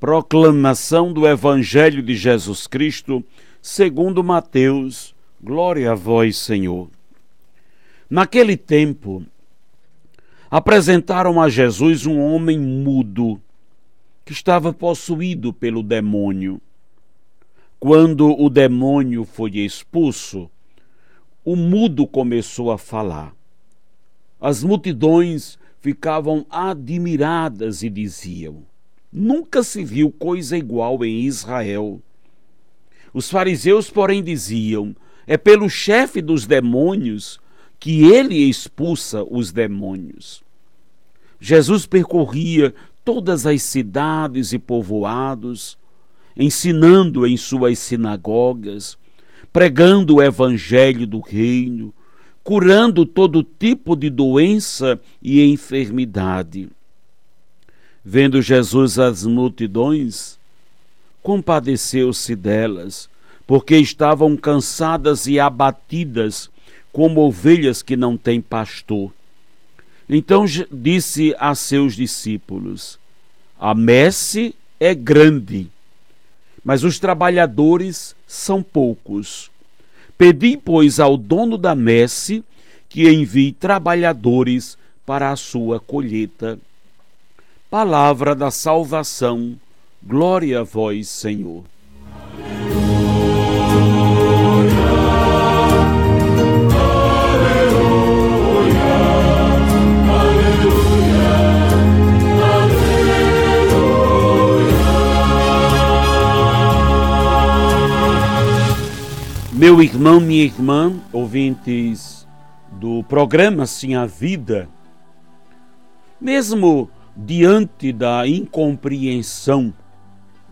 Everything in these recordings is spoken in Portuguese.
Proclamação do Evangelho de Jesus Cristo, segundo Mateus. Glória a vós, Senhor. Naquele tempo, apresentaram a Jesus um homem mudo que estava possuído pelo demônio. Quando o demônio foi expulso, o mudo começou a falar. As multidões ficavam admiradas e diziam: Nunca se viu coisa igual em Israel. Os fariseus, porém, diziam: É pelo chefe dos demônios que ele expulsa os demônios. Jesus percorria todas as cidades e povoados, ensinando em suas sinagogas, pregando o evangelho do reino, curando todo tipo de doença e enfermidade. Vendo Jesus as multidões, compadeceu-se delas, porque estavam cansadas e abatidas, como ovelhas que não têm pastor. Então disse a seus discípulos: A messe é grande, mas os trabalhadores são poucos. Pedi, pois, ao dono da messe que envie trabalhadores para a sua colheita. Palavra da salvação, glória a vós, Senhor. Meu irmão, minha irmã, ouvintes do programa Sim a Vida, mesmo diante da incompreensão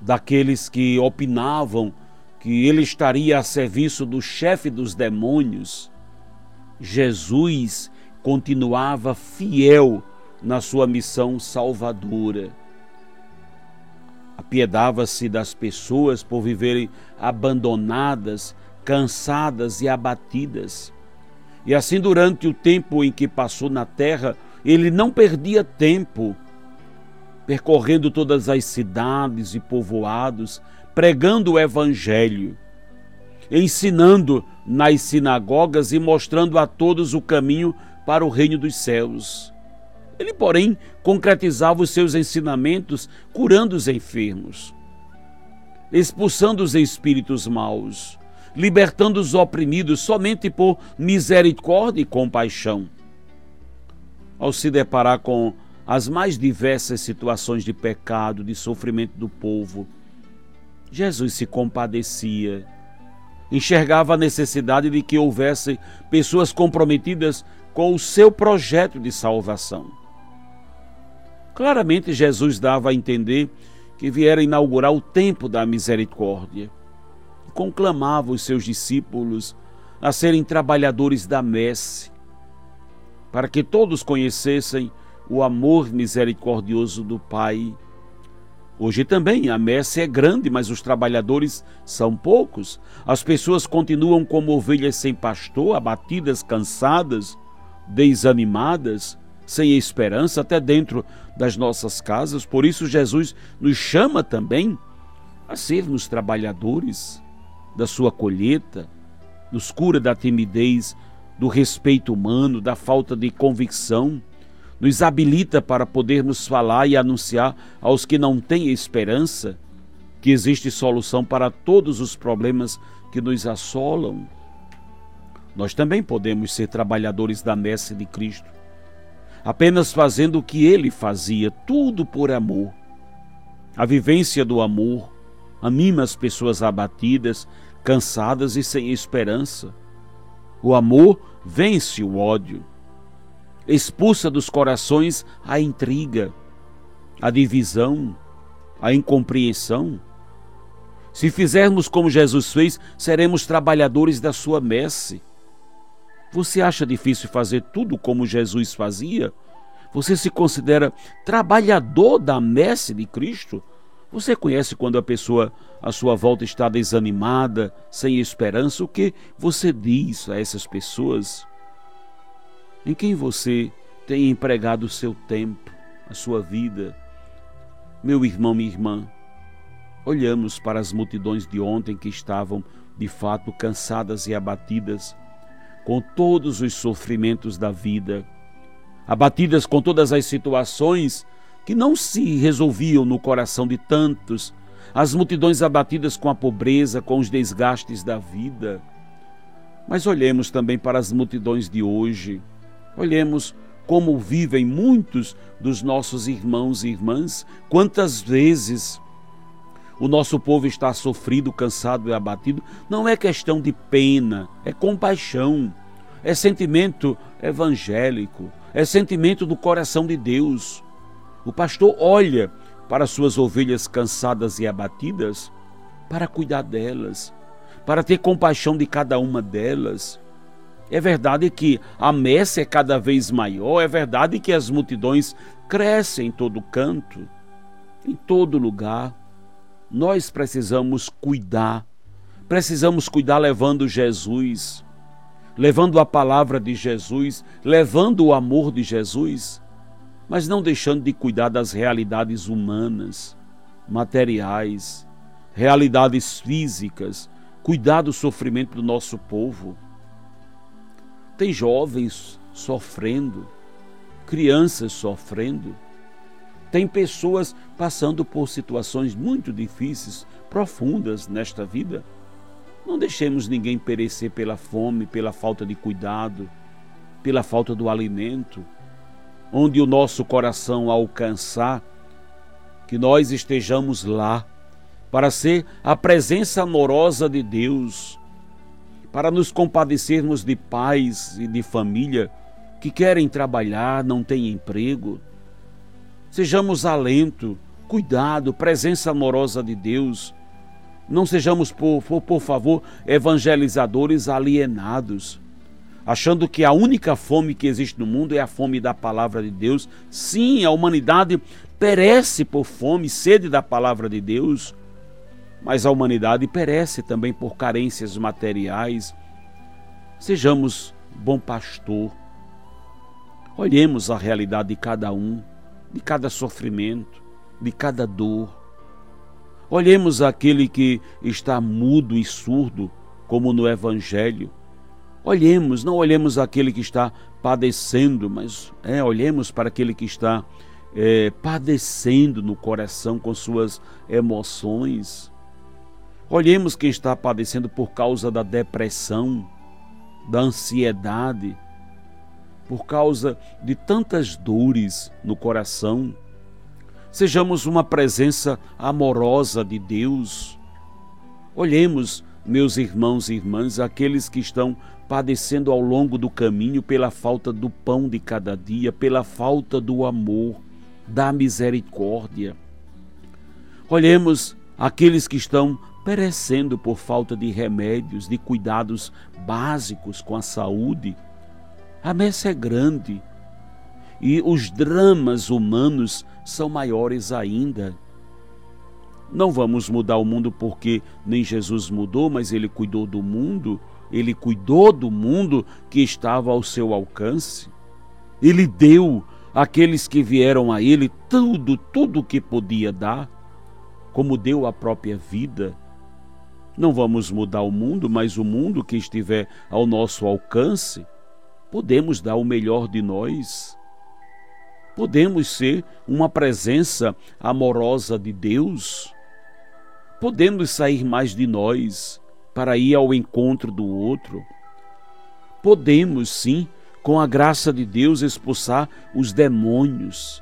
daqueles que opinavam que ele estaria a serviço do chefe dos demônios, Jesus continuava fiel na sua missão salvadora. Apiedava-se das pessoas por viverem abandonadas cansadas e abatidas. E assim, durante o tempo em que passou na terra, ele não perdia tempo percorrendo todas as cidades e povoados, pregando o Evangelho, ensinando nas sinagogas e mostrando a todos o caminho para o reino dos céus. Ele, porém, concretizava os seus ensinamentos curando os enfermos, expulsando os espíritos maus, libertando os oprimidos somente por misericórdia e compaixão. Ao se deparar com as mais diversas situações de pecado, de sofrimento do povo, Jesus se compadecia, enxergava a necessidade de que houvesse pessoas comprometidas com o seu projeto de salvação. Claramente, Jesus dava a entender que viera inaugurar o tempo da misericórdia. Conclamava os seus discípulos a serem trabalhadores da messe, para que todos conhecessem o amor misericordioso do Pai. Hoje também a messe é grande, mas os trabalhadores são poucos. As pessoas continuam como ovelhas sem pastor, abatidas, cansadas, desanimadas, sem esperança, até dentro das nossas casas. Por isso, Jesus nos chama também a sermos trabalhadores da sua colheita, nos cura da timidez, do respeito humano, da falta de convicção, nos habilita para podermos falar e anunciar aos que não têm esperança que existe solução para todos os problemas que nos assolam. Nós também podemos ser trabalhadores da messe de Cristo, apenas fazendo o que ele fazia, tudo por amor. A vivência do amor anima as pessoas abatidas, cansadas e sem esperança. O amor vence o ódio, expulsa dos corações a intriga, a divisão, a incompreensão. Se fizermos como Jesus fez, seremos trabalhadores da sua messe. Você acha difícil fazer tudo como Jesus fazia? Você se considera trabalhador da messe de Cristo? Você conhece quando a pessoa à sua volta está desanimada, sem esperança? O que você diz a essas pessoas? Em quem você tem empregado o seu tempo, a sua vida? Meu irmão, minha irmã, olhamos para as multidões de ontem que estavam de fato cansadas e abatidas com todos os sofrimentos da vida, abatidas com todas as situações que não se resolviam no coração de tantos, as multidões abatidas com a pobreza, com os desgastes da vida. Mas olhemos também para as multidões de hoje, olhemos como vivem muitos dos nossos irmãos e irmãs, quantas vezes o nosso povo está sofrido, cansado e abatido, não é questão de pena, é compaixão, é sentimento evangélico, é sentimento do coração de Deus. O pastor olha para suas ovelhas cansadas e abatidas para cuidar delas, para ter compaixão de cada uma delas. É verdade que a messe é cada vez maior, é verdade que as multidões crescem em todo canto, em todo lugar nós precisamos cuidar. Precisamos cuidar levando Jesus, levando a palavra de Jesus, levando o amor de Jesus, mas não deixando de cuidar das realidades humanas, materiais, realidades físicas, cuidar do sofrimento do nosso povo. Tem jovens sofrendo, crianças sofrendo tem pessoas passando por situações muito difíceis, profundas nesta vida. Não deixemos ninguém perecer pela fome, pela falta de cuidado, pela falta do alimento. Onde o nosso coração alcançar, que nós estejamos lá para ser a presença amorosa de Deus, para nos compadecermos de pais e de família que querem trabalhar, não têm emprego Sejamos alento, cuidado, presença amorosa de Deus. Não sejamos, por, por, favor, evangelizadores alienados, achando que a única fome que existe no mundo é a fome da palavra de Deus. Sim, a humanidade perece por fome, sede da palavra de Deus, mas a humanidade perece também por carências materiais. Sejamos bom pastor. Olhemos a realidade de cada um de cada sofrimento, de cada dor. Olhemos aquele que está mudo e surdo, como no Evangelho. Olhemos, não olhemos aquele que está padecendo, mas é, olhemos para aquele que está é, padecendo no coração com suas emoções. Olhemos quem está padecendo por causa da depressão, da ansiedade, por causa de tantas dores no coração. Sejamos uma presença amorosa de Deus. Olhemos, meus irmãos e irmãs, aqueles que estão padecendo ao longo do caminho pela falta do pão de cada dia, pela falta do amor, da misericórdia. Olhemos aqueles que estão perecendo por falta de remédios, de cuidados básicos com a saúde a messe é grande e os dramas humanos são maiores ainda. Não vamos mudar o mundo porque nem Jesus mudou, mas ele cuidou do mundo, ele cuidou do mundo que estava ao seu alcance. Ele deu àqueles que vieram a ele tudo, tudo que podia dar, como deu a própria vida. Não vamos mudar o mundo, mas o mundo que estiver ao nosso alcance podemos dar o melhor de nós. Podemos ser uma presença amorosa de Deus. Podemos sair mais de nós para ir ao encontro do outro. Podemos, sim, com a graça de Deus, expulsar os demônios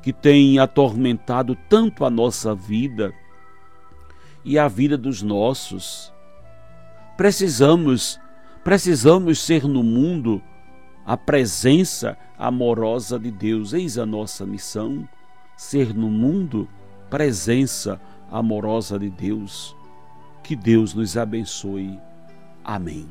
que têm atormentado tanto a nossa vida e a vida dos nossos. Precisamos Precisamos ser no mundo a presença amorosa de Deus. Eis a nossa missão: ser no mundo presença amorosa de Deus. Que Deus nos abençoe. Amém.